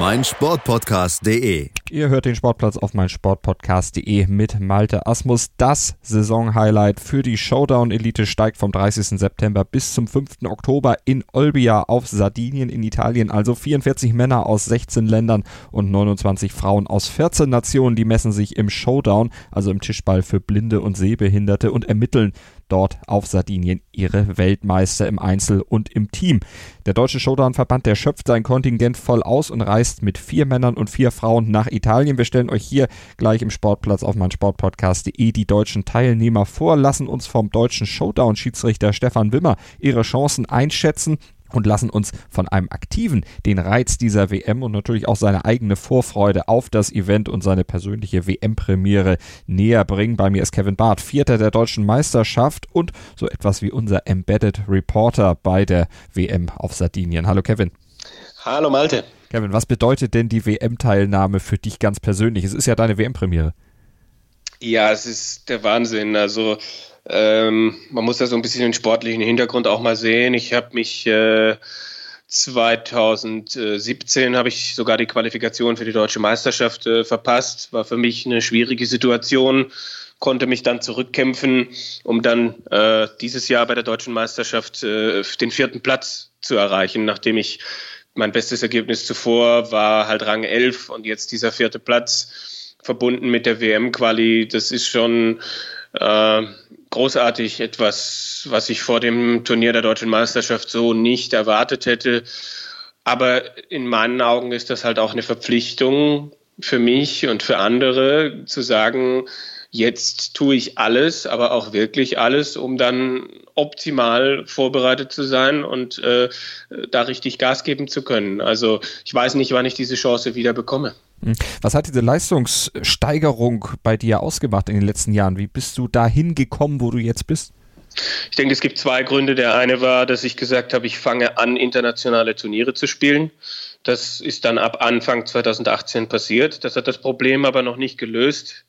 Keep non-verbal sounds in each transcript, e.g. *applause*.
meinsportpodcast.de. Ihr hört den Sportplatz auf meinsportpodcast.de mit Malte Asmus. Das Saisonhighlight für die Showdown Elite steigt vom 30. September bis zum 5. Oktober in Olbia auf Sardinien in Italien. Also 44 Männer aus 16 Ländern und 29 Frauen aus 14 Nationen, die messen sich im Showdown, also im Tischball für Blinde und Sehbehinderte und ermitteln dort auf Sardinien ihre Weltmeister im Einzel und im Team. Der Deutsche Showdown-Verband, der schöpft sein Kontingent voll aus und reist mit vier Männern und vier Frauen nach Italien. Wir stellen euch hier gleich im Sportplatz auf mein Sportpodcast.de die deutschen Teilnehmer vor, lassen uns vom deutschen Showdown-Schiedsrichter Stefan Wimmer ihre Chancen einschätzen und lassen uns von einem Aktiven den Reiz dieser WM und natürlich auch seine eigene Vorfreude auf das Event und seine persönliche WM-Premiere näher bringen. Bei mir ist Kevin Barth, Vierter der deutschen Meisterschaft und so etwas wie unser Embedded Reporter bei der WM auf Sardinien. Hallo Kevin. Hallo Malte. Kevin, was bedeutet denn die WM-Teilnahme für dich ganz persönlich? Es ist ja deine WM-Premiere. Ja, es ist der Wahnsinn. Also ähm, man muss da so ein bisschen den sportlichen Hintergrund auch mal sehen. Ich habe mich äh, 2017 habe ich sogar die Qualifikation für die deutsche Meisterschaft äh, verpasst. War für mich eine schwierige Situation. Konnte mich dann zurückkämpfen, um dann äh, dieses Jahr bei der deutschen Meisterschaft äh, den vierten Platz zu erreichen, nachdem ich mein bestes Ergebnis zuvor war halt Rang 11 und jetzt dieser vierte Platz verbunden mit der WM-Quali. Das ist schon äh, großartig, etwas, was ich vor dem Turnier der deutschen Meisterschaft so nicht erwartet hätte. Aber in meinen Augen ist das halt auch eine Verpflichtung für mich und für andere zu sagen, jetzt tue ich alles, aber auch wirklich alles, um dann optimal vorbereitet zu sein und äh, da richtig Gas geben zu können. Also ich weiß nicht, wann ich diese Chance wieder bekomme. Hm. Was hat diese Leistungssteigerung bei dir ausgemacht in den letzten Jahren? Wie bist du dahin gekommen, wo du jetzt bist? Ich denke, es gibt zwei Gründe. Der eine war, dass ich gesagt habe, ich fange an, internationale Turniere zu spielen. Das ist dann ab Anfang 2018 passiert. Das hat das Problem aber noch nicht gelöst,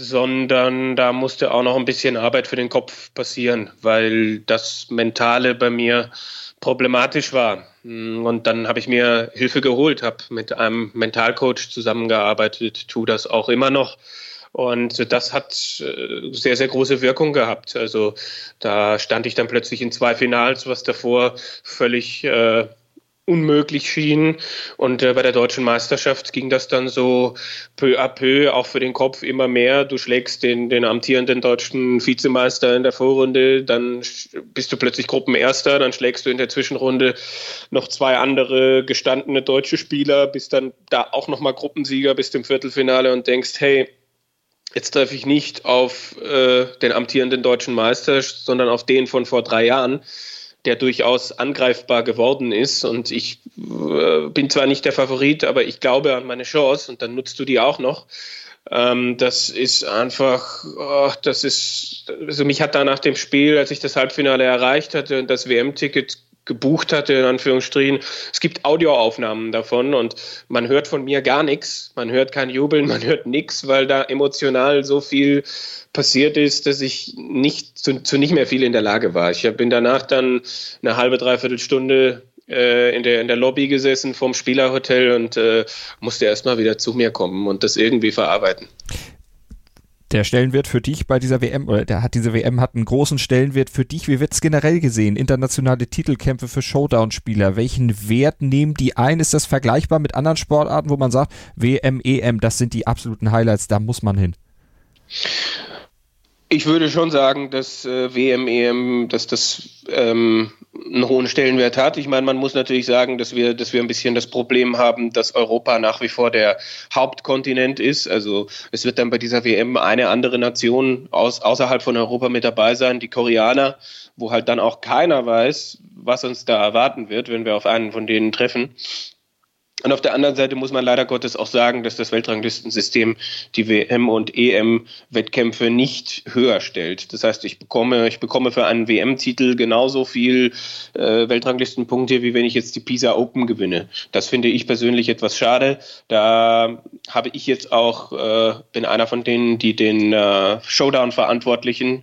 sondern da musste auch noch ein bisschen Arbeit für den Kopf passieren, weil das Mentale bei mir problematisch war. Und dann habe ich mir Hilfe geholt, habe mit einem Mentalcoach zusammengearbeitet, tue das auch immer noch. Und das hat äh, sehr, sehr große Wirkung gehabt. Also da stand ich dann plötzlich in zwei Finals, was davor völlig äh, unmöglich schien. Und äh, bei der deutschen Meisterschaft ging das dann so peu à peu, auch für den Kopf immer mehr. Du schlägst den, den amtierenden deutschen Vizemeister in der Vorrunde, dann bist du plötzlich Gruppenerster, dann schlägst du in der Zwischenrunde noch zwei andere gestandene deutsche Spieler, bist dann da auch nochmal Gruppensieger, bist im Viertelfinale und denkst, hey, Jetzt treffe ich nicht auf äh, den amtierenden deutschen Meister, sondern auf den von vor drei Jahren der durchaus angreifbar geworden ist. Und ich äh, bin zwar nicht der Favorit, aber ich glaube an meine Chance und dann nutzt du die auch noch. Ähm, das ist einfach, oh, das ist, also mich hat da nach dem Spiel, als ich das Halbfinale erreicht hatte und das WM-Ticket gebucht hatte, in Anführungsstrichen. Es gibt Audioaufnahmen davon und man hört von mir gar nichts. Man hört kein Jubeln, man hört nichts, weil da emotional so viel passiert ist, dass ich nicht zu, zu nicht mehr viel in der Lage war. Ich bin danach dann eine halbe, dreiviertel Stunde äh, in, der, in der Lobby gesessen vom Spielerhotel und äh, musste erstmal wieder zu mir kommen und das irgendwie verarbeiten der Stellenwert für dich bei dieser WM, oder der hat diese WM hat einen großen Stellenwert für dich. Wie wird es generell gesehen? Internationale Titelkämpfe für Showdown-Spieler. Welchen Wert nehmen die ein? Ist das vergleichbar mit anderen Sportarten, wo man sagt, WM, EM, das sind die absoluten Highlights, da muss man hin? Ich würde schon sagen, dass äh, WM, EM, dass das ähm, einen hohen Stellenwert hat. Ich meine, man muss natürlich sagen, dass wir, dass wir ein bisschen das Problem haben, dass Europa nach wie vor der Hauptkontinent ist. Also es wird dann bei dieser WM eine andere Nation aus, außerhalb von Europa mit dabei sein, die Koreaner, wo halt dann auch keiner weiß, was uns da erwarten wird, wenn wir auf einen von denen treffen. Und auf der anderen Seite muss man leider Gottes auch sagen, dass das Weltranglistensystem die WM- und EM-Wettkämpfe nicht höher stellt. Das heißt, ich bekomme, ich bekomme für einen WM-Titel genauso viel äh, Weltranglistenpunkte, wie wenn ich jetzt die Pisa Open gewinne. Das finde ich persönlich etwas schade. Da habe ich jetzt auch, äh, bin einer von denen, die den äh, Showdown-Verantwortlichen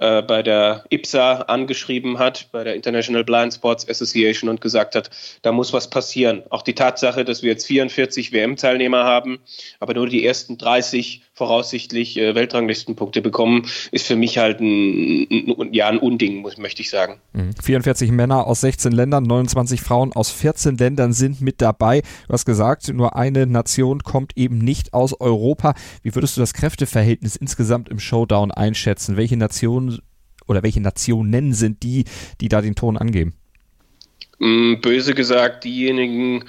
äh, bei der IPSA angeschrieben hat, bei der International Blind Sports Association und gesagt hat, da muss was passieren. Auch die Tatsache, dass wir jetzt 44 WM-Teilnehmer haben, aber nur die ersten 30 voraussichtlich äh, Weltranglistenpunkte bekommen, ist für mich halt ein, ein, ja, ein Unding, muss, möchte ich sagen. 44 mhm. Männer aus 16 Ländern, 29 Frauen aus 14 Ländern sind mit dabei. Du hast gesagt, nur eine Nation kommt eben nicht aus Europa. Wie würdest du das Kräfteverhältnis insgesamt im Showdown einschätzen? Welche Nationen oder welche Nationen sind die, die da den Ton angeben? Mm, böse gesagt, diejenigen,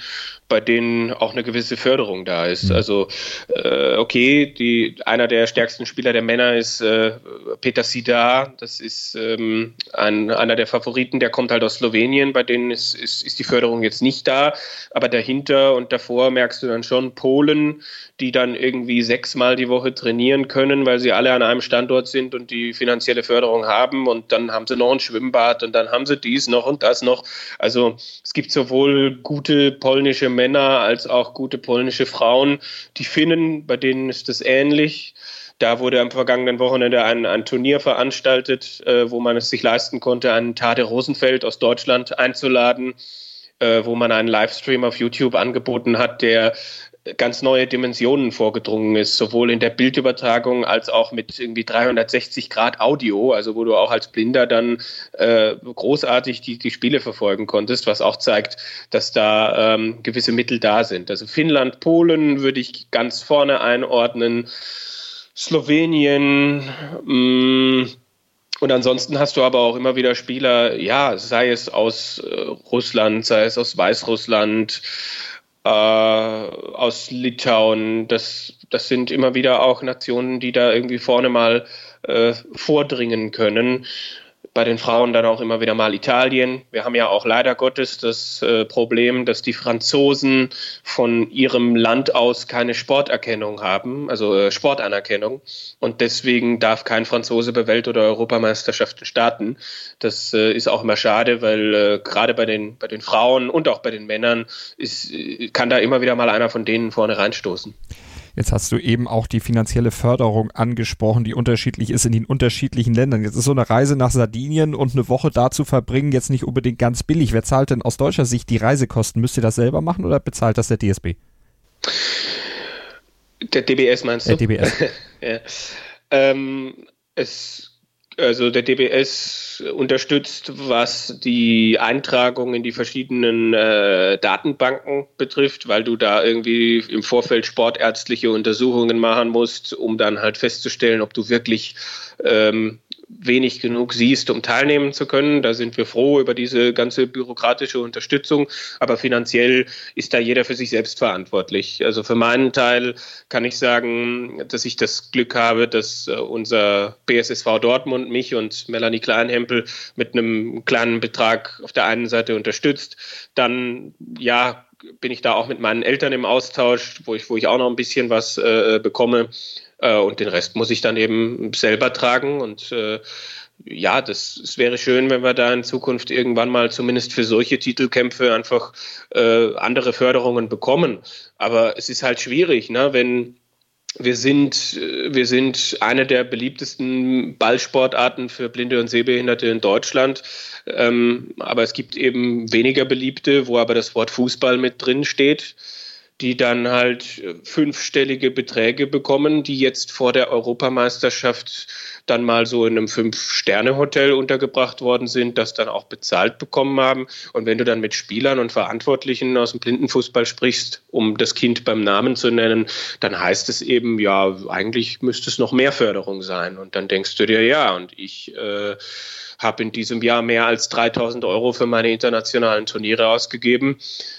bei denen auch eine gewisse Förderung da ist. Mhm. Also äh, okay, die, einer der stärksten Spieler der Männer ist äh, Peter Sida, das ist ähm, ein, einer der Favoriten, der kommt halt aus Slowenien, bei denen ist, ist, ist die Förderung jetzt nicht da, aber dahinter und davor merkst du dann schon Polen, die dann irgendwie sechsmal die Woche trainieren können, weil sie alle an einem Standort sind und die finanzielle Förderung haben und dann haben sie noch ein Schwimmbad und dann haben sie dies noch und das noch. Also es gibt sowohl gute polnische Männer als auch gute polnische Frauen. Die Finnen, bei denen ist das ähnlich. Da wurde am vergangenen Wochenende ein, ein Turnier veranstaltet, äh, wo man es sich leisten konnte, einen Tade Rosenfeld aus Deutschland einzuladen, äh, wo man einen Livestream auf YouTube angeboten hat, der ganz neue Dimensionen vorgedrungen ist, sowohl in der Bildübertragung als auch mit irgendwie 360 Grad Audio, also wo du auch als Blinder dann äh, großartig die, die Spiele verfolgen konntest, was auch zeigt, dass da ähm, gewisse Mittel da sind. Also Finnland, Polen würde ich ganz vorne einordnen, Slowenien, mh, mm, und ansonsten hast du aber auch immer wieder Spieler, ja, sei es aus äh, Russland, sei es aus Weißrussland, äh, aus Litauen. Das, das sind immer wieder auch Nationen, die da irgendwie vorne mal äh, vordringen können bei den Frauen dann auch immer wieder mal Italien. Wir haben ja auch leider Gottes das äh, Problem, dass die Franzosen von ihrem Land aus keine Sporterkennung haben, also äh, Sportanerkennung. Und deswegen darf kein Franzose bei Welt- oder Europameisterschaften starten. Das äh, ist auch immer schade, weil äh, gerade bei den, bei den Frauen und auch bei den Männern ist, äh, kann da immer wieder mal einer von denen vorne reinstoßen. Jetzt hast du eben auch die finanzielle Förderung angesprochen, die unterschiedlich ist in den unterschiedlichen Ländern. Jetzt ist so eine Reise nach Sardinien und eine Woche da zu verbringen jetzt nicht unbedingt ganz billig. Wer zahlt denn aus deutscher Sicht die Reisekosten? Müsst ihr das selber machen oder bezahlt das der DSB? Der DBS meinst du? Der DBS. *laughs* ja. ähm, es also der DBS unterstützt, was die Eintragung in die verschiedenen äh, Datenbanken betrifft, weil du da irgendwie im Vorfeld sportärztliche Untersuchungen machen musst, um dann halt festzustellen, ob du wirklich ähm, wenig genug siehst, um teilnehmen zu können. Da sind wir froh über diese ganze bürokratische Unterstützung. Aber finanziell ist da jeder für sich selbst verantwortlich. Also für meinen Teil kann ich sagen, dass ich das Glück habe, dass äh, unser BSSV Dortmund mich und Melanie Kleinhempel mit einem kleinen Betrag auf der einen Seite unterstützt. Dann, ja, bin ich da auch mit meinen Eltern im Austausch, wo ich, wo ich auch noch ein bisschen was äh, bekomme. Äh, und den Rest muss ich dann eben selber tragen. Und äh, ja, das, es wäre schön, wenn wir da in Zukunft irgendwann mal zumindest für solche Titelkämpfe einfach äh, andere Förderungen bekommen. Aber es ist halt schwierig, ne? wenn wir sind, wir sind eine der beliebtesten Ballsportarten für Blinde und Sehbehinderte in Deutschland. Ähm, aber es gibt eben weniger beliebte, wo aber das Wort Fußball mit drin steht die dann halt äh, fünfstellige Beträge bekommen, die jetzt vor der Europameisterschaft dann mal so in einem Fünf-Sterne-Hotel untergebracht worden sind, das dann auch bezahlt bekommen haben. Und wenn du dann mit Spielern und Verantwortlichen aus dem Blindenfußball sprichst, um das Kind beim Namen zu nennen, dann heißt es eben, ja, eigentlich müsste es noch mehr Förderung sein. Und dann denkst du dir, ja, und ich äh, habe in diesem Jahr mehr als 3000 Euro für meine internationalen Turniere ausgegeben,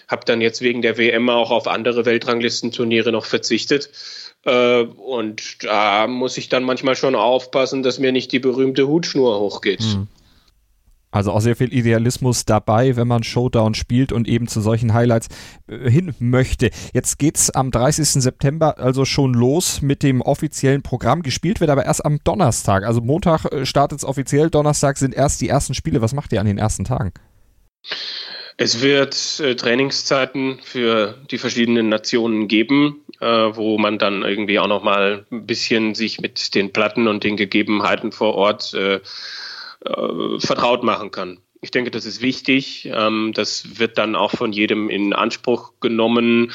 habe dann jetzt wegen der WM auch auf andere Weltranglistenturniere noch verzichtet. Äh, und da muss ich dann manchmal schon aufpassen, dass mir nicht die berühmte Hutschnur hochgeht. Hm. Also auch sehr viel Idealismus dabei, wenn man Showdown spielt und eben zu solchen Highlights äh, hin möchte. Jetzt geht's am 30. September also schon los mit dem offiziellen Programm. Gespielt wird aber erst am Donnerstag. Also Montag äh, startet es offiziell, Donnerstag sind erst die ersten Spiele. Was macht ihr an den ersten Tagen? Es wird äh, Trainingszeiten für die verschiedenen Nationen geben, äh, wo man dann irgendwie auch noch mal ein bisschen sich mit den Platten und den Gegebenheiten vor Ort äh, äh, vertraut machen kann. Ich denke, das ist wichtig. Ähm, das wird dann auch von jedem in Anspruch genommen,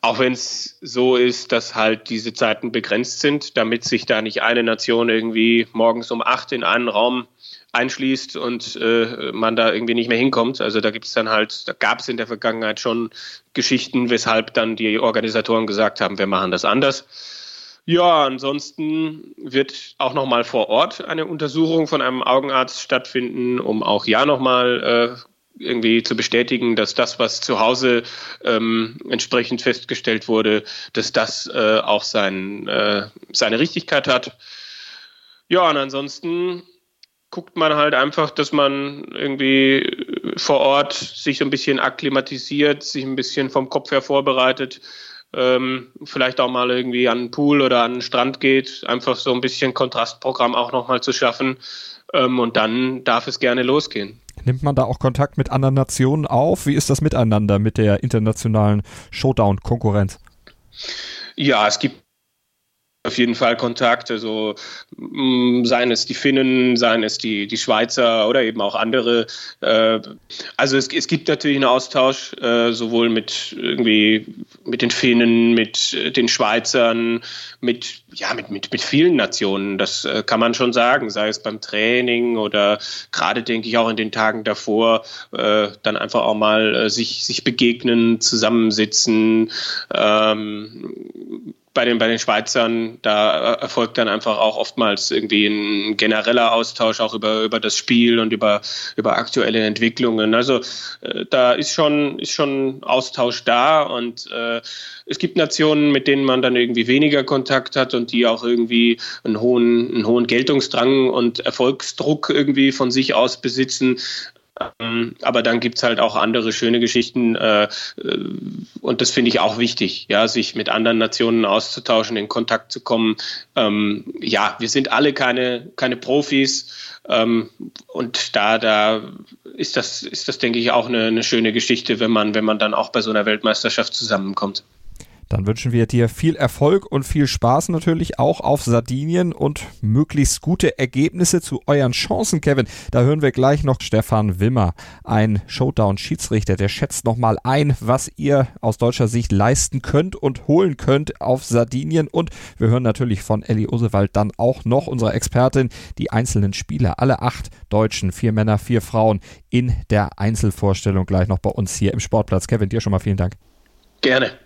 auch wenn es so ist, dass halt diese Zeiten begrenzt sind, damit sich da nicht eine Nation irgendwie morgens um acht in einen Raum einschließt und äh, man da irgendwie nicht mehr hinkommt. Also da gibt es dann halt, da gab es in der Vergangenheit schon Geschichten, weshalb dann die Organisatoren gesagt haben, wir machen das anders. Ja, ansonsten wird auch nochmal vor Ort eine Untersuchung von einem Augenarzt stattfinden, um auch ja nochmal äh, irgendwie zu bestätigen, dass das, was zu Hause ähm, entsprechend festgestellt wurde, dass das äh, auch sein, äh, seine Richtigkeit hat. Ja, und ansonsten guckt man halt einfach, dass man irgendwie vor Ort sich so ein bisschen akklimatisiert, sich ein bisschen vom Kopf her vorbereitet, ähm, vielleicht auch mal irgendwie an den Pool oder an den Strand geht, einfach so ein bisschen Kontrastprogramm auch nochmal zu schaffen. Ähm, und dann darf es gerne losgehen. Nimmt man da auch Kontakt mit anderen Nationen auf? Wie ist das miteinander mit der internationalen Showdown-Konkurrenz? Ja, es gibt auf jeden Fall Kontakt. Also mm, seien es die Finnen, seien es die, die Schweizer oder eben auch andere. Äh, also es, es gibt natürlich einen Austausch, äh, sowohl mit irgendwie mit den Finnen, mit den Schweizern, mit ja mit, mit, mit vielen Nationen. Das äh, kann man schon sagen, sei es beim Training oder gerade denke ich auch in den Tagen davor, dann einfach auch mal sich, sich begegnen, zusammensitzen. Ähm, bei den, bei den Schweizern, da erfolgt dann einfach auch oftmals irgendwie ein genereller Austausch auch über, über das Spiel und über, über aktuelle Entwicklungen. Also äh, da ist schon, ist schon Austausch da und äh, es gibt Nationen, mit denen man dann irgendwie weniger Kontakt hat und die auch irgendwie einen hohen, einen hohen Geltungsdrang und Erfolgsdruck irgendwie von sich aus besitzen. Ähm, aber dann gibt es halt auch andere schöne Geschichten äh, äh, und das finde ich auch wichtig, ja, sich mit anderen Nationen auszutauschen, in Kontakt zu kommen. Ähm, ja, wir sind alle keine, keine Profis ähm, und da, da ist das, ist das, denke ich, auch eine, eine schöne Geschichte, wenn man, wenn man dann auch bei so einer Weltmeisterschaft zusammenkommt. Dann wünschen wir dir viel Erfolg und viel Spaß natürlich auch auf Sardinien und möglichst gute Ergebnisse zu euren Chancen, Kevin. Da hören wir gleich noch Stefan Wimmer, ein Showdown-Schiedsrichter, der schätzt nochmal ein, was ihr aus deutscher Sicht leisten könnt und holen könnt auf Sardinien. Und wir hören natürlich von Ellie Osewald dann auch noch, unserer Expertin, die einzelnen Spieler, alle acht Deutschen, vier Männer, vier Frauen in der Einzelvorstellung gleich noch bei uns hier im Sportplatz. Kevin, dir schon mal vielen Dank. Gerne.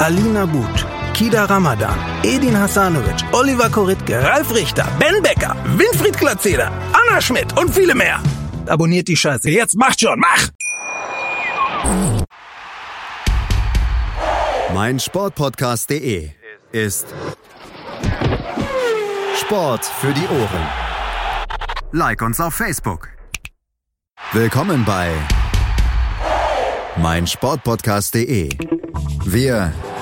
Alina But, Kida Ramadan, Edin Hasanovic, Oliver Koritke, Ralf Richter, Ben Becker, Winfried Glatzeder, Anna Schmidt und viele mehr. Abonniert die Scheiße. Jetzt macht schon, mach! Mein Sportpodcast.de ist Sport für die Ohren. Like uns auf Facebook. Willkommen bei mein Sportpodcast.de. Wir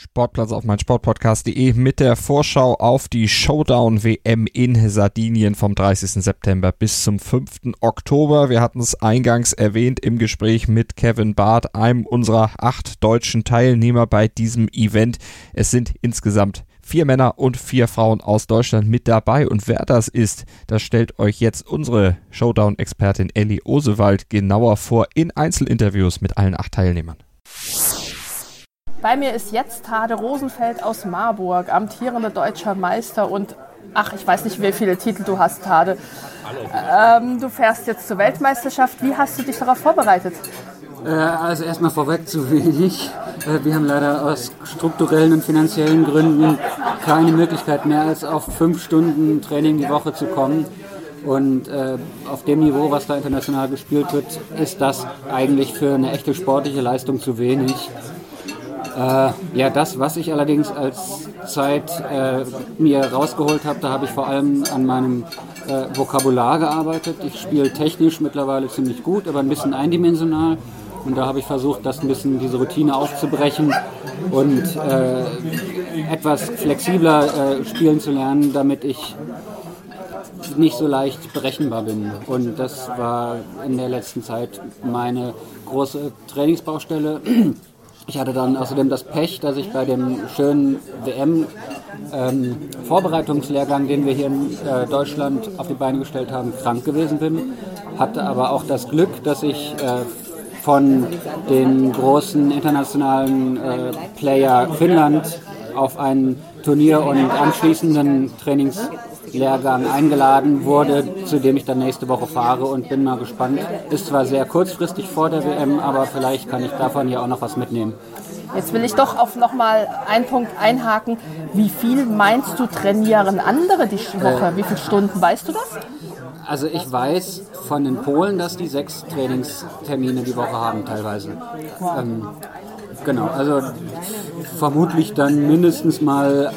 Sportplatz auf meinsportpodcast.de mit der Vorschau auf die Showdown WM in Sardinien vom 30. September bis zum 5. Oktober. Wir hatten es eingangs erwähnt im Gespräch mit Kevin Barth, einem unserer acht deutschen Teilnehmer bei diesem Event. Es sind insgesamt vier Männer und vier Frauen aus Deutschland mit dabei. Und wer das ist, das stellt euch jetzt unsere Showdown-Expertin Ellie Osewald genauer vor in Einzelinterviews mit allen acht Teilnehmern. Bei mir ist jetzt Tade Rosenfeld aus Marburg, amtierender deutscher Meister und ach, ich weiß nicht, wie viele Titel du hast, Tade. Ähm, du fährst jetzt zur Weltmeisterschaft. Wie hast du dich darauf vorbereitet? Äh, also erstmal vorweg zu wenig. Äh, wir haben leider aus strukturellen und finanziellen Gründen keine Möglichkeit mehr, als auf fünf Stunden Training die Woche zu kommen. Und äh, auf dem Niveau, was da international gespielt wird, ist das eigentlich für eine echte sportliche Leistung zu wenig. Äh, ja, das, was ich allerdings als Zeit äh, mir rausgeholt habe, da habe ich vor allem an meinem äh, Vokabular gearbeitet. Ich spiele technisch mittlerweile ziemlich gut, aber ein bisschen eindimensional. Und da habe ich versucht, das ein bisschen diese Routine aufzubrechen und äh, etwas flexibler äh, spielen zu lernen, damit ich nicht so leicht berechenbar bin. Und das war in der letzten Zeit meine große Trainingsbaustelle. Ich hatte dann außerdem das Pech, dass ich bei dem schönen WM-Vorbereitungslehrgang, ähm, den wir hier in äh, Deutschland auf die Beine gestellt haben, krank gewesen bin. Hatte aber auch das Glück, dass ich äh, von den großen internationalen äh, Player Finnland auf ein Turnier und anschließenden Trainings Lehrgang eingeladen wurde, zu dem ich dann nächste Woche fahre und bin mal gespannt. Ist zwar sehr kurzfristig vor der WM, aber vielleicht kann ich davon ja auch noch was mitnehmen. Jetzt will ich doch auf nochmal einen Punkt einhaken. Wie viel meinst du trainieren andere die Woche? Äh, Wie viele Stunden weißt du das? Also ich weiß von den Polen, dass die sechs Trainingstermine die Woche haben teilweise. Ähm, genau, also vermutlich dann mindestens mal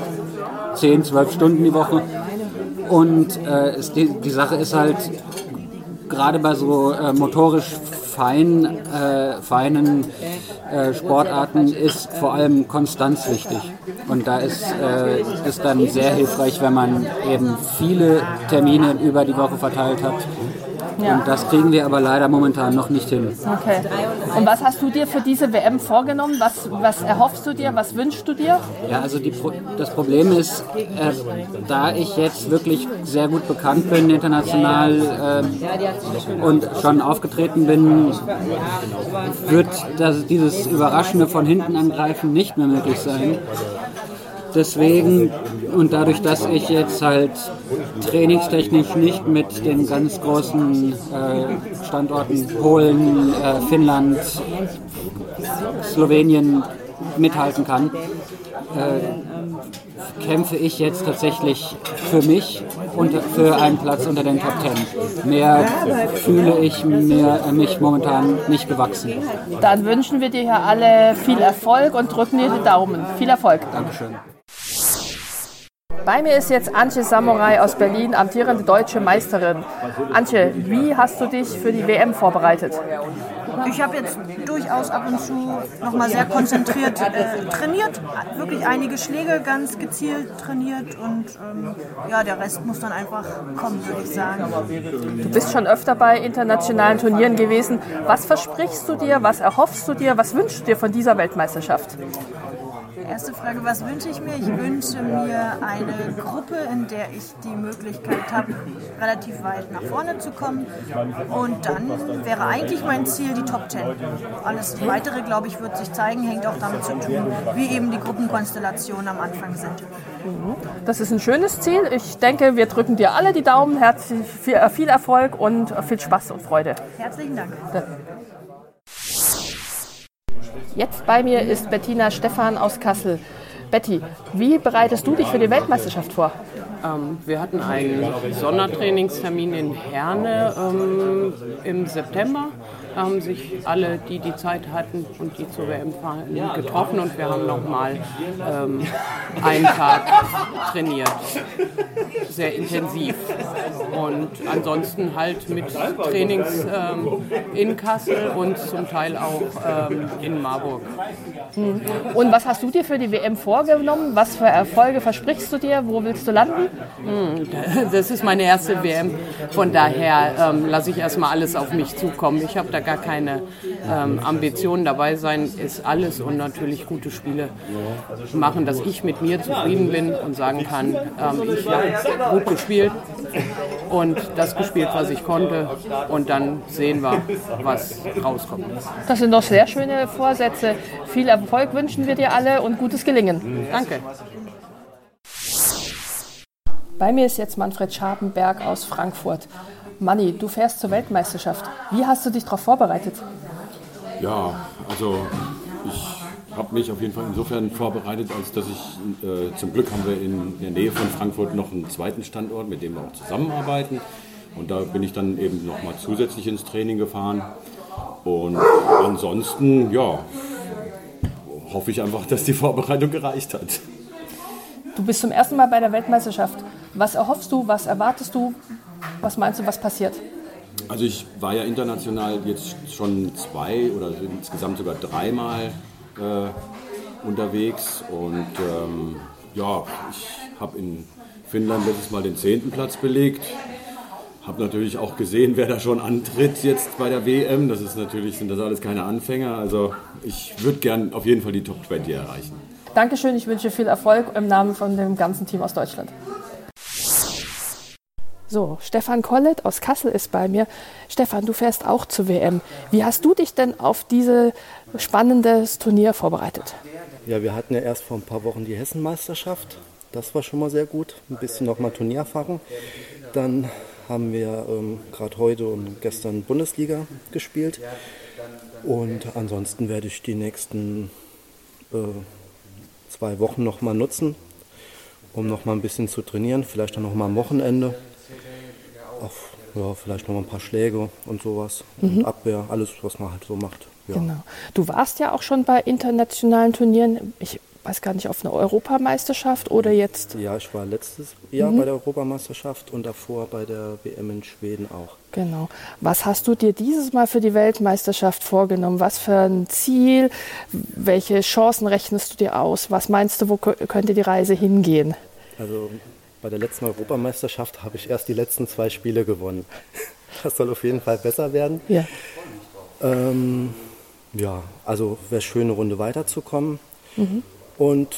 10, 12 Stunden die Woche. Und äh, es, die, die, Sache ist halt, gerade bei so äh, motorisch fein, äh, feinen äh, Sportarten ist vor allem Konstanz wichtig. Und da ist es äh, dann sehr hilfreich, wenn man eben viele Termine über die Woche verteilt hat ja. Und das kriegen wir aber leider momentan noch nicht hin. Okay. Und was hast du dir für diese WM vorgenommen? Was, was erhoffst du dir? Was wünschst du dir? Ja, also die, das Problem ist, äh, da ich jetzt wirklich sehr gut bekannt bin international äh, und schon aufgetreten bin, wird das, dieses überraschende von hinten angreifen nicht mehr möglich sein. Deswegen und dadurch, dass ich jetzt halt trainingstechnisch nicht mit den ganz großen äh, Standorten Polen, äh, Finnland, Slowenien mithalten kann, äh, kämpfe ich jetzt tatsächlich für mich und für einen Platz unter den Top Ten. Mehr fühle ich mir, mich momentan nicht gewachsen. Dann wünschen wir dir hier alle viel Erfolg und drücken dir die Daumen. Viel Erfolg. Dankeschön. Bei mir ist jetzt Antje Samurai aus Berlin, amtierende deutsche Meisterin. Antje, wie hast du dich für die WM vorbereitet? Ich habe jetzt durchaus ab und zu nochmal sehr konzentriert äh, trainiert, wirklich einige Schläge ganz gezielt trainiert und ähm, ja, der Rest muss dann einfach kommen, würde ich sagen. Du bist schon öfter bei internationalen Turnieren gewesen. Was versprichst du dir, was erhoffst du dir, was wünschst du dir von dieser Weltmeisterschaft? Erste Frage, was wünsche ich mir? Ich wünsche mir eine Gruppe, in der ich die Möglichkeit habe, relativ weit nach vorne zu kommen. Und dann wäre eigentlich mein Ziel die Top Ten. Alles Weitere, glaube ich, wird sich zeigen, hängt auch damit zu tun, wie eben die Gruppenkonstellationen am Anfang sind. Das ist ein schönes Ziel. Ich denke, wir drücken dir alle die Daumen. Herzlich viel Erfolg und viel Spaß und Freude. Herzlichen Dank. Jetzt bei mir ist Bettina Stephan aus Kassel. Betty, wie bereitest du dich für die Weltmeisterschaft vor? Ähm, wir hatten einen Sondertrainingstermin in Herne ähm, im September. Da haben sich alle, die die Zeit hatten und die zur WM fahren, getroffen und wir haben nochmal ähm, einen Tag trainiert. Sehr intensiv. Und ansonsten halt mit Trainings ähm, in Kassel und zum Teil auch ähm, in Marburg. Hm. Und was hast du dir für die WM vorgenommen? Was für Erfolge versprichst du dir? Wo willst du landen? Hm, das ist meine erste WM. Von daher ähm, lasse ich erstmal alles auf mich zukommen. Ich habe da gar keine ähm, Ambitionen. Dabei sein ist alles und natürlich gute Spiele machen, dass ich mit mir zufrieden bin und sagen kann, ähm, ich habe gut gespielt und das gespielt, was ich konnte. Und dann sehen wir, was rauskommt. Das sind doch sehr schöne Vorsätze. Viel Erfolg wünschen wir dir alle und gutes Gelingen. Danke. Bei mir ist jetzt Manfred Scharpenberg aus Frankfurt. Manni, du fährst zur Weltmeisterschaft. Wie hast du dich darauf vorbereitet? Ja, also ich habe mich auf jeden Fall insofern vorbereitet, als dass ich, äh, zum Glück haben wir in der Nähe von Frankfurt noch einen zweiten Standort, mit dem wir auch zusammenarbeiten. Und da bin ich dann eben nochmal zusätzlich ins Training gefahren. Und ansonsten, ja, hoffe ich einfach, dass die Vorbereitung gereicht hat. Du bist zum ersten Mal bei der Weltmeisterschaft. Was erhoffst du, was erwartest du, was meinst du, was passiert? Also ich war ja international jetzt schon zwei oder insgesamt sogar dreimal äh, unterwegs und ähm, ja, ich habe in Finnland letztes Mal den zehnten Platz belegt. Habe natürlich auch gesehen, wer da schon antritt jetzt bei der WM. Das ist natürlich, sind das alles keine Anfänger. Also ich würde gern auf jeden Fall die Top 20 erreichen. Dankeschön, ich wünsche viel Erfolg im Namen von dem ganzen Team aus Deutschland. So, Stefan Kollet aus Kassel ist bei mir. Stefan, du fährst auch zur WM. Wie hast du dich denn auf dieses spannendes Turnier vorbereitet? Ja, wir hatten ja erst vor ein paar Wochen die Hessenmeisterschaft. Das war schon mal sehr gut. Ein bisschen nochmal Turniererfahrung. Dann haben wir ähm, gerade heute und gestern Bundesliga gespielt. Und ansonsten werde ich die nächsten äh, zwei Wochen nochmal nutzen, um nochmal ein bisschen zu trainieren. Vielleicht dann nochmal am Wochenende auch ja, vielleicht noch ein paar Schläge und sowas. Mhm. Und Abwehr, alles, was man halt so macht. Ja. Genau. Du warst ja auch schon bei internationalen Turnieren. Ich weiß gar nicht, auf einer Europameisterschaft oder jetzt? Ja, ich war letztes Jahr mhm. bei der Europameisterschaft und davor bei der WM in Schweden auch. Genau. Was hast du dir dieses Mal für die Weltmeisterschaft vorgenommen? Was für ein Ziel? Welche Chancen rechnest du dir aus? Was meinst du, wo könnte die Reise hingehen? Also bei der letzten Europameisterschaft habe ich erst die letzten zwei Spiele gewonnen. *laughs* Das soll auf jeden Fall besser werden. Ja, ähm, ja also wäre schön, eine Runde weiterzukommen mhm. und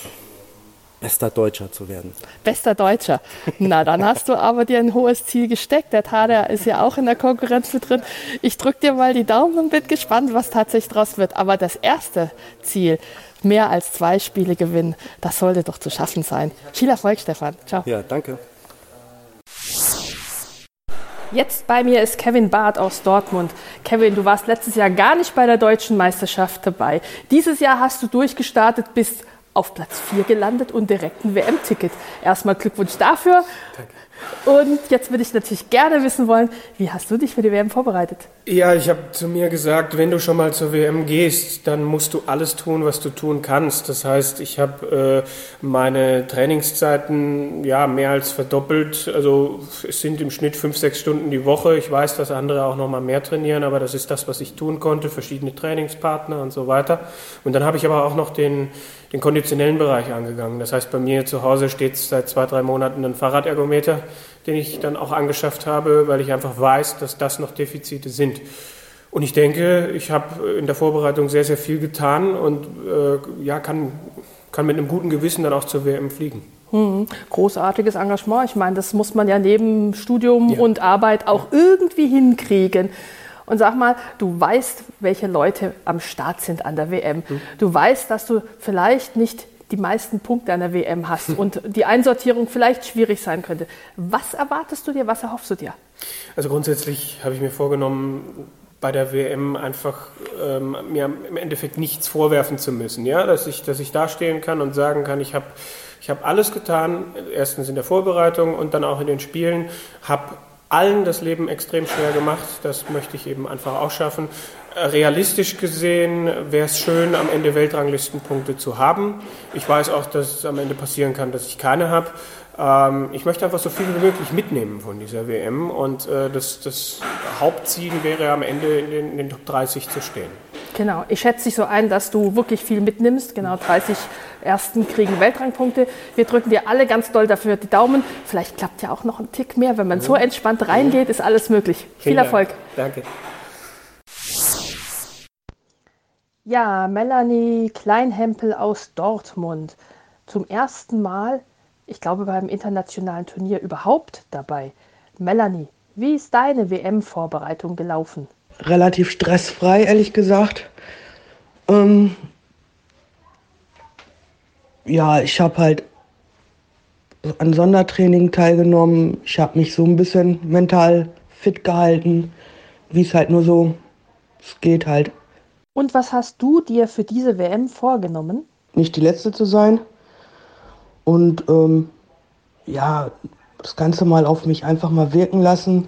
bester Deutscher zu werden. Bester Deutscher. Na, dann hast du aber dir ein hohes Ziel gesteckt. Der Tader ist ja auch in der Konkurrenz mit drin. Ich drücke dir mal die Daumen und bin gespannt, was tatsächlich draus wird. Aber das erste Ziel, mehr als zwei Spiele gewinnen. Das sollte doch zu schaffen sein. Viel Erfolg, Stefan. Ciao. Ja, danke. Jetzt bei mir ist Kevin Barth aus Dortmund. Kevin, du warst letztes Jahr gar nicht bei der deutschen Meisterschaft dabei. Dieses Jahr hast du durchgestartet, bist auf Platz 4 gelandet und direkt ein WM-Ticket. Erstmal Glückwunsch dafür. Danke. Und jetzt würde ich natürlich gerne wissen wollen, wie hast du dich für die WM vorbereitet? Ja, ich habe zu mir gesagt, wenn du schon mal zur WM gehst, dann musst du alles tun, was du tun kannst. Das heißt, ich habe äh, meine Trainingszeiten ja mehr als verdoppelt. Also es sind im Schnitt fünf, sechs Stunden die Woche. Ich weiß, dass andere auch noch mal mehr trainieren, aber das ist das, was ich tun konnte. Verschiedene Trainingspartner und so weiter. Und dann habe ich aber auch noch den den konditionellen Bereich angegangen. Das heißt, bei mir zu Hause steht seit zwei, drei Monaten ein Fahrradergometer, den ich dann auch angeschafft habe, weil ich einfach weiß, dass das noch Defizite sind. Und ich denke, ich habe in der Vorbereitung sehr, sehr viel getan und äh, ja, kann, kann mit einem guten Gewissen dann auch zur WM fliegen. Hm, großartiges Engagement. Ich meine, das muss man ja neben Studium ja. und Arbeit auch irgendwie hinkriegen. Und sag mal, du weißt, welche Leute am Start sind an der WM. Mhm. Du weißt, dass du vielleicht nicht die meisten Punkte an der WM hast *laughs* und die Einsortierung vielleicht schwierig sein könnte. Was erwartest du dir, was erhoffst du dir? Also grundsätzlich habe ich mir vorgenommen, bei der WM einfach ähm, mir im Endeffekt nichts vorwerfen zu müssen. Ja? Dass, ich, dass ich dastehen kann und sagen kann, ich habe Ich habe alles getan, erstens in der Vorbereitung und dann auch in den Spielen, habe allen das Leben extrem schwer gemacht. Das möchte ich eben einfach auch schaffen. Realistisch gesehen wäre es schön, am Ende Weltranglistenpunkte zu haben. Ich weiß auch, dass es am Ende passieren kann, dass ich keine habe. Ähm, ich möchte einfach so viel wie möglich mitnehmen von dieser WM und äh, das, das, Hauptziel wäre am Ende in den, in den Top 30 zu stehen. Genau, ich schätze dich so ein, dass du wirklich viel mitnimmst. Genau, 30 Ersten kriegen Weltrangpunkte. Wir drücken dir alle ganz doll dafür die Daumen. Vielleicht klappt ja auch noch ein Tick mehr. Wenn man so entspannt reingeht, ist alles möglich. Viel Erfolg. Danke. Ja, Melanie Kleinhempel aus Dortmund. Zum ersten Mal, ich glaube, beim internationalen Turnier überhaupt dabei. Melanie, wie ist deine WM-Vorbereitung gelaufen? Relativ stressfrei, ehrlich gesagt. Ähm, ja, ich habe halt an Sondertraining teilgenommen. Ich habe mich so ein bisschen mental fit gehalten, wie es halt nur so es geht halt. Und was hast du dir für diese WM vorgenommen? Nicht die letzte zu sein und ähm, ja, das Ganze mal auf mich einfach mal wirken lassen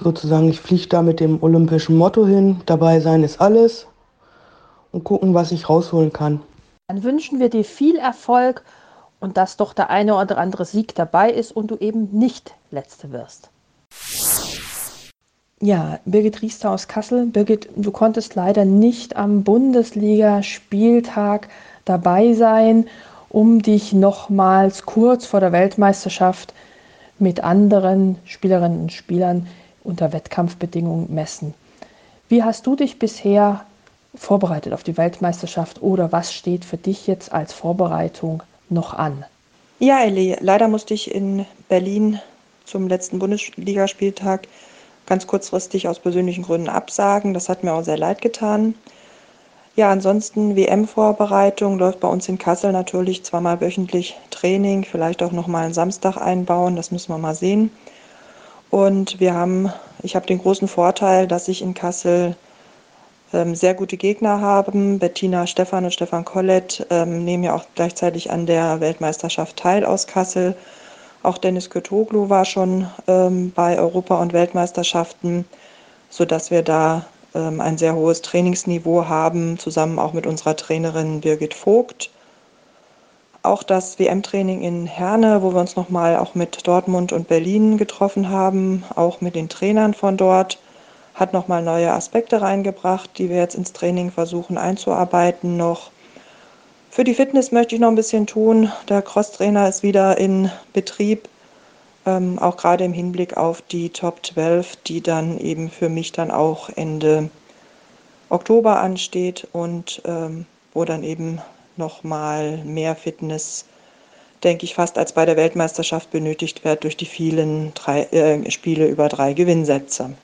sozusagen, ich fliege da mit dem olympischen Motto hin, dabei sein ist alles und gucken, was ich rausholen kann. Dann wünschen wir dir viel Erfolg und dass doch der eine oder andere Sieg dabei ist und du eben nicht Letzte wirst. Ja, Birgit Riester aus Kassel. Birgit, du konntest leider nicht am Bundesligaspieltag dabei sein, um dich nochmals kurz vor der Weltmeisterschaft mit anderen Spielerinnen und Spielern unter Wettkampfbedingungen messen. Wie hast du dich bisher vorbereitet auf die Weltmeisterschaft oder was steht für dich jetzt als Vorbereitung noch an? Ja, Elli, leider musste ich in Berlin zum letzten Bundesligaspieltag ganz kurzfristig aus persönlichen Gründen absagen. Das hat mir auch sehr leid getan. Ja, ansonsten WM-Vorbereitung läuft bei uns in Kassel natürlich zweimal wöchentlich Training, vielleicht auch noch mal einen Samstag einbauen, das müssen wir mal sehen. Und wir haben, ich habe den großen Vorteil, dass ich in Kassel ähm, sehr gute Gegner haben. Bettina Stefan und Stefan Kollett ähm, nehmen ja auch gleichzeitig an der Weltmeisterschaft teil aus Kassel. Auch Dennis Kötoglu war schon ähm, bei Europa- und Weltmeisterschaften, sodass wir da ähm, ein sehr hohes Trainingsniveau haben, zusammen auch mit unserer Trainerin Birgit Vogt auch das WM-Training in Herne, wo wir uns nochmal auch mit Dortmund und Berlin getroffen haben, auch mit den Trainern von dort, hat nochmal neue Aspekte reingebracht, die wir jetzt ins Training versuchen einzuarbeiten noch. Für die Fitness möchte ich noch ein bisschen tun. Der Crosstrainer ist wieder in Betrieb, ähm, auch gerade im Hinblick auf die Top 12, die dann eben für mich dann auch Ende Oktober ansteht und ähm, wo dann eben nochmal mehr Fitness, denke ich, fast als bei der Weltmeisterschaft benötigt wird durch die vielen drei, äh, Spiele über drei Gewinnsätze.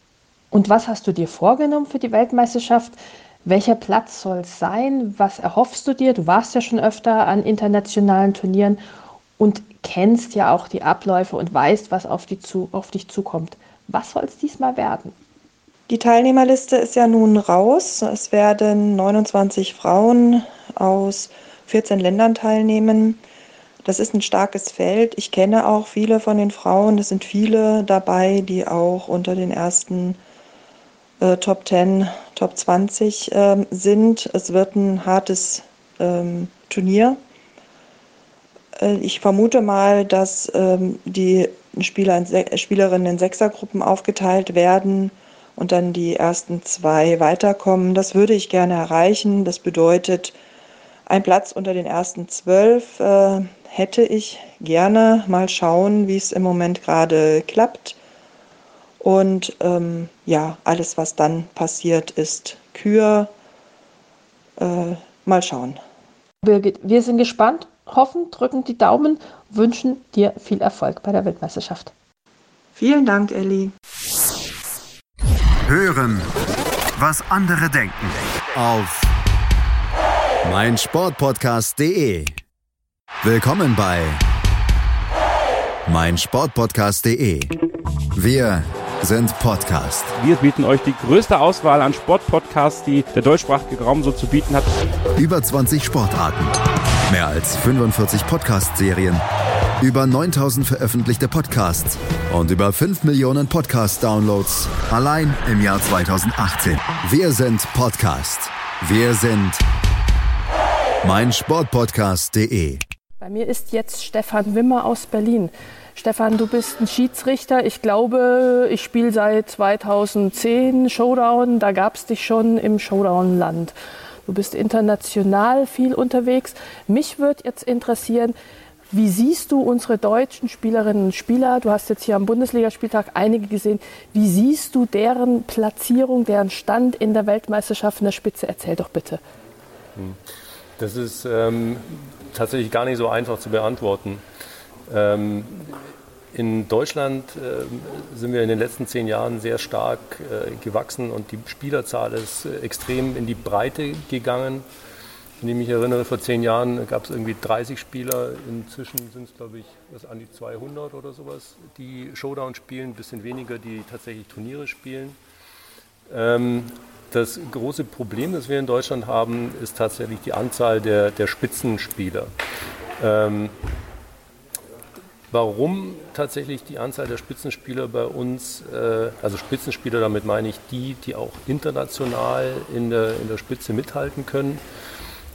Und was hast du dir vorgenommen für die Weltmeisterschaft? Welcher Platz soll es sein? Was erhoffst du dir? Du warst ja schon öfter an internationalen Turnieren und kennst ja auch die Abläufe und weißt, was auf, zu, auf dich zukommt. Was soll es diesmal werden? Die Teilnehmerliste ist ja nun raus. Es werden 29 Frauen aus 14 Ländern teilnehmen. Das ist ein starkes Feld. Ich kenne auch viele von den Frauen. Es sind viele dabei, die auch unter den ersten äh, Top 10, Top 20 äh, sind. Es wird ein hartes ähm, Turnier. Äh, ich vermute mal, dass ähm, die Spieler in Spielerinnen in Sechsergruppen aufgeteilt werden und dann die ersten zwei weiterkommen. Das würde ich gerne erreichen. Das bedeutet, ein Platz unter den ersten zwölf äh, hätte ich gerne. Mal schauen, wie es im Moment gerade klappt. Und ähm, ja, alles, was dann passiert, ist Kür. Äh, mal schauen. Birgit, wir sind gespannt, hoffen, drücken die Daumen, wünschen dir viel Erfolg bei der Weltmeisterschaft. Vielen Dank, Elli. Hören, was andere denken. Auf meinsportpodcast.de. Willkommen bei meinsportpodcast.de. Wir sind Podcast. Wir bieten euch die größte Auswahl an Sportpodcasts, die der deutschsprachige Raum so zu bieten hat. Über 20 Sportarten Mehr als 45 Podcast-Serien, über 9000 veröffentlichte Podcasts und über 5 Millionen Podcast-Downloads allein im Jahr 2018. Wir sind Podcast. Wir sind meinsportpodcast.de. Bei mir ist jetzt Stefan Wimmer aus Berlin. Stefan, du bist ein Schiedsrichter. Ich glaube, ich spiele seit 2010 Showdown. Da gab es dich schon im Showdown-Land. Du bist international viel unterwegs. Mich würde jetzt interessieren, wie siehst du unsere deutschen Spielerinnen und Spieler? Du hast jetzt hier am Bundesligaspieltag einige gesehen. Wie siehst du deren Platzierung, deren Stand in der Weltmeisterschaft in der Spitze? Erzähl doch bitte. Das ist ähm, tatsächlich gar nicht so einfach zu beantworten. Ähm, in Deutschland äh, sind wir in den letzten zehn Jahren sehr stark äh, gewachsen und die Spielerzahl ist äh, extrem in die Breite gegangen. Wenn ich mich erinnere, vor zehn Jahren gab es irgendwie 30 Spieler. Inzwischen sind es, glaube ich, was an die 200 oder sowas, die Showdown spielen, ein bisschen weniger, die tatsächlich Turniere spielen. Ähm, das große Problem, das wir in Deutschland haben, ist tatsächlich die Anzahl der, der Spitzenspieler. Ähm, warum tatsächlich die Anzahl der Spitzenspieler bei uns, äh, also Spitzenspieler, damit meine ich die, die auch international in der, in der Spitze mithalten können.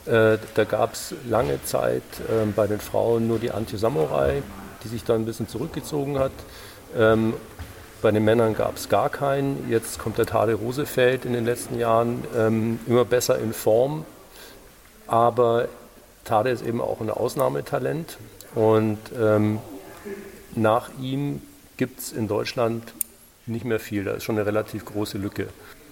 Äh, da gab es lange Zeit äh, bei den Frauen nur die Antje Samurai, die sich dann ein bisschen zurückgezogen hat. Ähm, bei den Männern gab es gar keinen. Jetzt kommt der Tade Rosefeld in den letzten Jahren ähm, immer besser in Form. Aber Tade ist eben auch ein Ausnahmetalent. Und ähm, nach ihm gibt es in Deutschland nicht mehr viel. Da ist schon eine relativ große Lücke.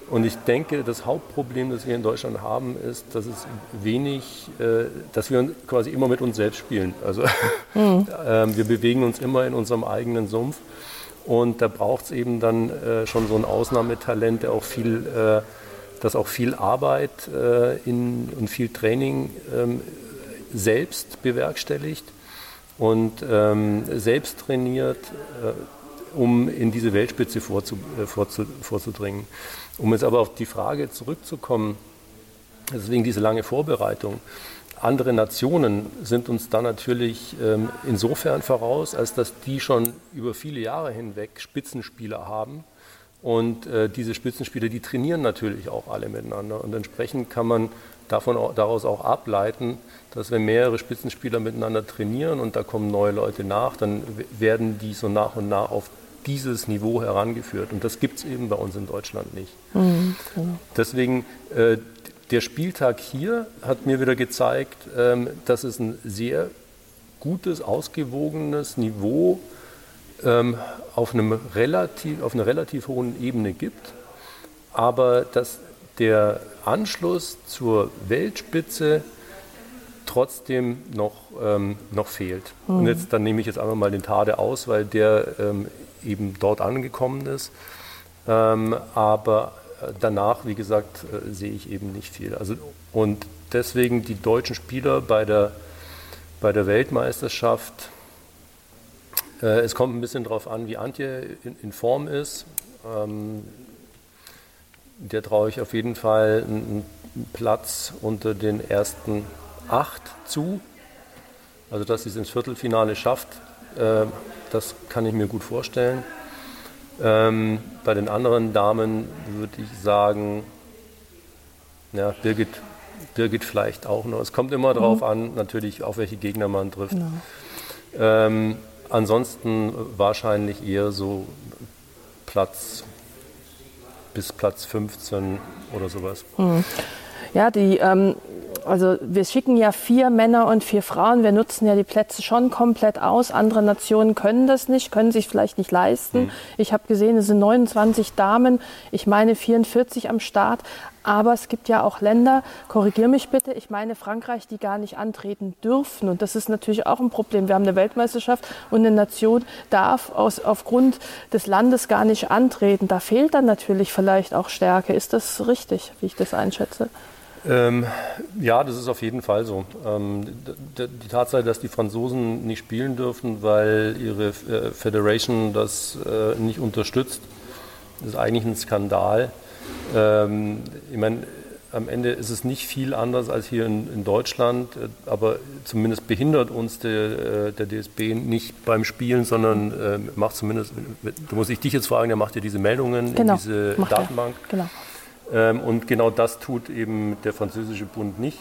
Und ich denke, das Hauptproblem, das wir in Deutschland haben, ist, dass es wenig, äh, dass wir quasi immer mit uns selbst spielen. Also mhm. *laughs* äh, wir bewegen uns immer in unserem eigenen Sumpf. Und da braucht es eben dann äh, schon so ein Ausnahmetalent, der auch viel, äh, das auch viel Arbeit äh, in, und viel Training ähm, selbst bewerkstelligt und ähm, selbst trainiert, äh, um in diese Weltspitze vorzu, äh, vorzu, vorzudringen. Um jetzt aber auf die Frage zurückzukommen, deswegen diese lange Vorbereitung. Andere Nationen sind uns da natürlich ähm, insofern voraus, als dass die schon über viele Jahre hinweg Spitzenspieler haben. Und äh, diese Spitzenspieler, die trainieren natürlich auch alle miteinander. Und entsprechend kann man davon, daraus auch ableiten, dass wenn mehrere Spitzenspieler miteinander trainieren und da kommen neue Leute nach, dann werden die so nach und nach auf dieses Niveau herangeführt. Und das gibt es eben bei uns in Deutschland nicht. Mhm, genau. Deswegen, äh, der Spieltag hier hat mir wieder gezeigt, ähm, dass es ein sehr gutes, ausgewogenes Niveau ähm, auf, einem relativ, auf einer relativ hohen Ebene gibt, aber dass der Anschluss zur Weltspitze trotzdem noch, ähm, noch fehlt. Mhm. Und jetzt dann nehme ich jetzt einfach mal den Tade aus, weil der ähm, eben dort angekommen ist. Ähm, aber äh, danach, wie gesagt, äh, sehe ich eben nicht viel. Also, und deswegen die deutschen Spieler bei der, bei der Weltmeisterschaft, äh, es kommt ein bisschen darauf an, wie Antje in, in Form ist. Ähm, der traue ich auf jeden Fall einen Platz unter den ersten acht zu. Also, dass sie es ins Viertelfinale schafft, äh, das kann ich mir gut vorstellen. Ähm, bei den anderen Damen würde ich sagen, ja, Birgit, Birgit vielleicht auch noch. Es kommt immer mhm. darauf an, natürlich, auf welche Gegner man trifft. Genau. Ähm, ansonsten wahrscheinlich eher so Platz bis Platz 15 oder sowas. Mhm. Ja, die ähm, also wir schicken ja vier Männer und vier Frauen. Wir nutzen ja die Plätze schon komplett aus. Andere Nationen können das nicht, können sich vielleicht nicht leisten. Mhm. Ich habe gesehen, es sind 29 Damen, ich meine 44 am Start. Aber es gibt ja auch Länder, korrigier mich bitte, ich meine Frankreich, die gar nicht antreten dürfen. Und das ist natürlich auch ein Problem. Wir haben eine Weltmeisterschaft und eine Nation darf aus, aufgrund des Landes gar nicht antreten. Da fehlt dann natürlich vielleicht auch Stärke. Ist das richtig, wie ich das einschätze? Ähm, ja, das ist auf jeden Fall so. Ähm, die Tatsache, dass die Franzosen nicht spielen dürfen, weil ihre äh, Federation das äh, nicht unterstützt, ist eigentlich ein Skandal. Ähm, ich meine, am Ende ist es nicht viel anders als hier in, in Deutschland, äh, aber zumindest behindert uns der, äh, der DSB nicht beim Spielen, sondern äh, macht zumindest, da muss ich dich jetzt fragen, der macht ja diese Meldungen genau, in diese Datenbank. Genau. Ähm, und genau das tut eben der französische Bund nicht.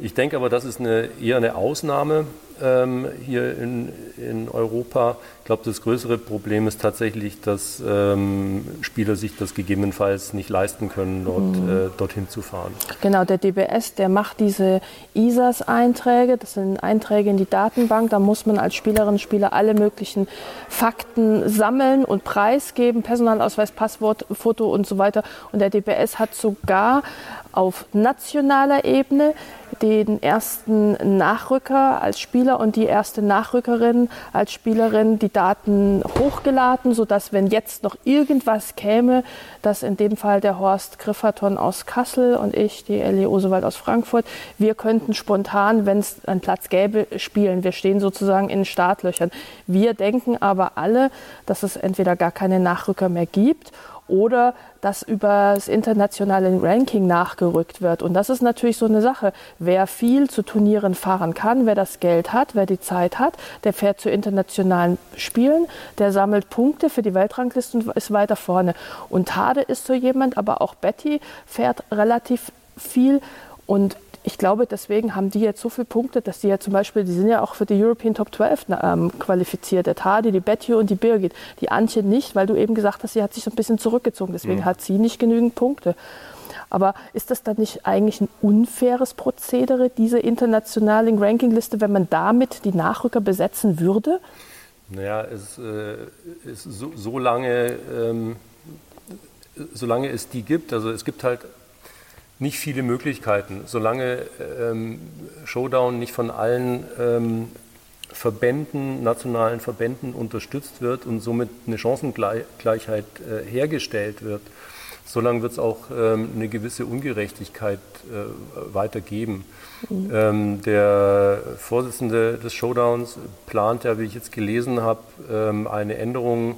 Ich denke aber, das ist eine, eher eine Ausnahme ähm, hier in, in Europa. Ich glaube, das größere Problem ist tatsächlich, dass ähm, Spieler sich das gegebenenfalls nicht leisten können, dort, mhm. äh, dorthin zu fahren. Genau, der DBS, der macht diese ISAS-Einträge, das sind Einträge in die Datenbank. Da muss man als Spielerin und Spieler alle möglichen Fakten sammeln und preisgeben, Personalausweis, Passwort, Foto und so weiter. Und der DBS hat sogar auf nationaler Ebene den ersten Nachrücker als Spieler und die erste Nachrückerin als Spielerin die Daten hochgeladen, sodass wenn jetzt noch irgendwas käme, dass in dem Fall der Horst Grifferton aus Kassel und ich, die Ellie Osewald aus Frankfurt, wir könnten spontan, wenn es einen Platz gäbe, spielen. Wir stehen sozusagen in Startlöchern. Wir denken aber alle, dass es entweder gar keine Nachrücker mehr gibt oder dass über das internationale Ranking nachgerückt wird. Und das ist natürlich so eine Sache. Wer viel zu Turnieren fahren kann, wer das Geld hat, wer die Zeit hat, der fährt zu internationalen Spielen, der sammelt Punkte für die Weltrangliste und ist weiter vorne. Und Tade ist so jemand, aber auch Betty fährt relativ viel und ich glaube, deswegen haben die jetzt so viele Punkte, dass die ja zum Beispiel, die sind ja auch für die European Top 12 ähm, qualifiziert. Der Tadi, die Betty und die Birgit. Die Antje nicht, weil du eben gesagt hast, sie hat sich so ein bisschen zurückgezogen. Deswegen mhm. hat sie nicht genügend Punkte. Aber ist das dann nicht eigentlich ein unfaires Prozedere, diese internationale Rankingliste, wenn man damit die Nachrücker besetzen würde? Naja, es äh, ist so, so lange, ähm, solange es die gibt, also es gibt halt nicht viele Möglichkeiten. Solange ähm, Showdown nicht von allen ähm, Verbänden, nationalen Verbänden unterstützt wird und somit eine Chancengleichheit äh, hergestellt wird, solange wird es auch ähm, eine gewisse Ungerechtigkeit äh, weitergeben. Mhm. Ähm, der Vorsitzende des Showdowns plant ja, wie ich jetzt gelesen habe, ähm, eine Änderung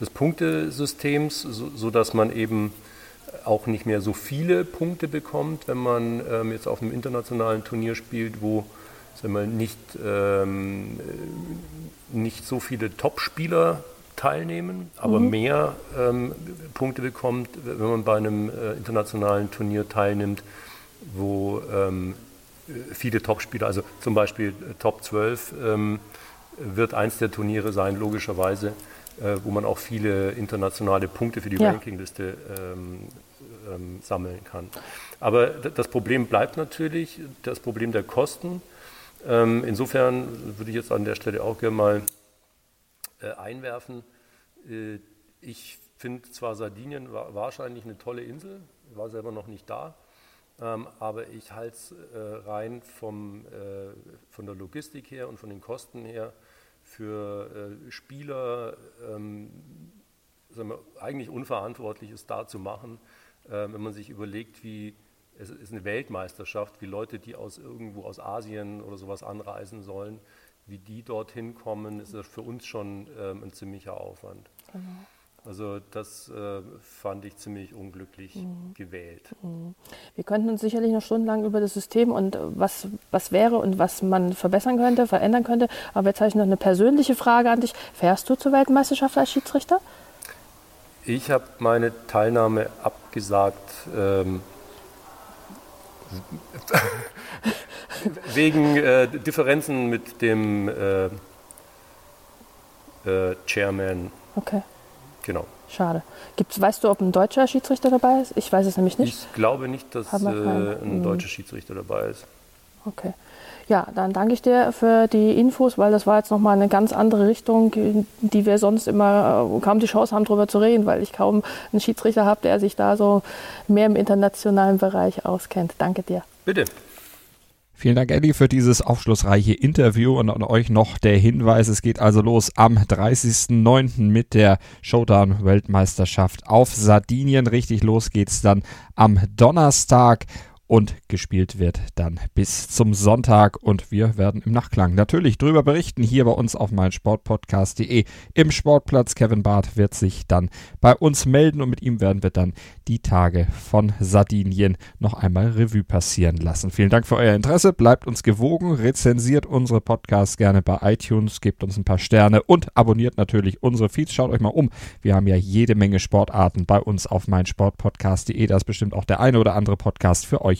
des Punktesystems, sodass so man eben auch nicht mehr so viele Punkte bekommt, wenn man ähm, jetzt auf einem internationalen Turnier spielt, wo sagen wir, nicht, ähm, nicht so viele Top-Spieler teilnehmen, aber mhm. mehr ähm, Punkte bekommt, wenn man bei einem äh, internationalen Turnier teilnimmt, wo ähm, viele Top-Spieler, also zum Beispiel äh, Top 12, ähm, wird eins der Turniere sein, logischerweise, äh, wo man auch viele internationale Punkte für die ja. Rankingliste ähm, ähm, sammeln kann. Aber das Problem bleibt natürlich, das Problem der Kosten. Ähm, insofern würde ich jetzt an der Stelle auch gerne mal äh, einwerfen. Äh, ich finde zwar Sardinien wa wahrscheinlich eine tolle Insel, war selber noch nicht da, ähm, aber ich halte es äh, rein vom, äh, von der Logistik her und von den Kosten her für äh, Spieler ähm, wir, eigentlich unverantwortlich ist, da zu machen, äh, wenn man sich überlegt, wie es ist eine Weltmeisterschaft, wie Leute, die aus irgendwo aus Asien oder sowas anreisen sollen, wie die dorthin kommen, ist das für uns schon ähm, ein ziemlicher Aufwand. Genau. Also das äh, fand ich ziemlich unglücklich mhm. gewählt. Mhm. Wir könnten uns sicherlich noch stundenlang über das System und äh, was, was wäre und was man verbessern könnte, verändern könnte. Aber jetzt habe ich noch eine persönliche Frage an dich. Fährst du zur Weltmeisterschaft als Schiedsrichter? Ich habe meine Teilnahme abgesagt ähm, wegen äh, Differenzen mit dem äh, äh, Chairman. Okay. Genau. Schade. Gibt's, weißt du, ob ein deutscher Schiedsrichter dabei ist? Ich weiß es nämlich nicht. Ich glaube nicht, dass äh, ein mhm. deutscher Schiedsrichter dabei ist. Okay. Ja, dann danke ich dir für die Infos, weil das war jetzt nochmal eine ganz andere Richtung, die wir sonst immer äh, kaum die Chance haben, darüber zu reden, weil ich kaum einen Schiedsrichter habe, der sich da so mehr im internationalen Bereich auskennt. Danke dir. Bitte. Vielen Dank, Eddie, für dieses aufschlussreiche Interview und an euch noch der Hinweis, es geht also los am 30.09. mit der Showdown-Weltmeisterschaft auf Sardinien. Richtig los geht's dann am Donnerstag und gespielt wird dann bis zum Sonntag und wir werden im Nachklang natürlich drüber berichten hier bei uns auf meinsportpodcast.de im Sportplatz. Kevin Barth wird sich dann bei uns melden und mit ihm werden wir dann die Tage von Sardinien noch einmal Revue passieren lassen. Vielen Dank für euer Interesse, bleibt uns gewogen, rezensiert unsere Podcasts gerne bei iTunes, gebt uns ein paar Sterne und abonniert natürlich unsere Feeds. Schaut euch mal um, wir haben ja jede Menge Sportarten bei uns auf meinsportpodcast.de. Da ist bestimmt auch der eine oder andere Podcast für euch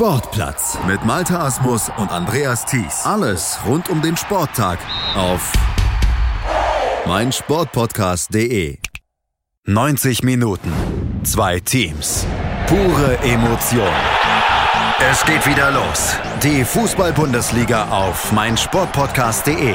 Sportplatz mit Malte Asmus und Andreas Thies. Alles rund um den Sporttag auf meinsportpodcast.de. 90 Minuten, zwei Teams, pure Emotion. Es geht wieder los. Die Fußball-Bundesliga auf meinsportpodcast.de.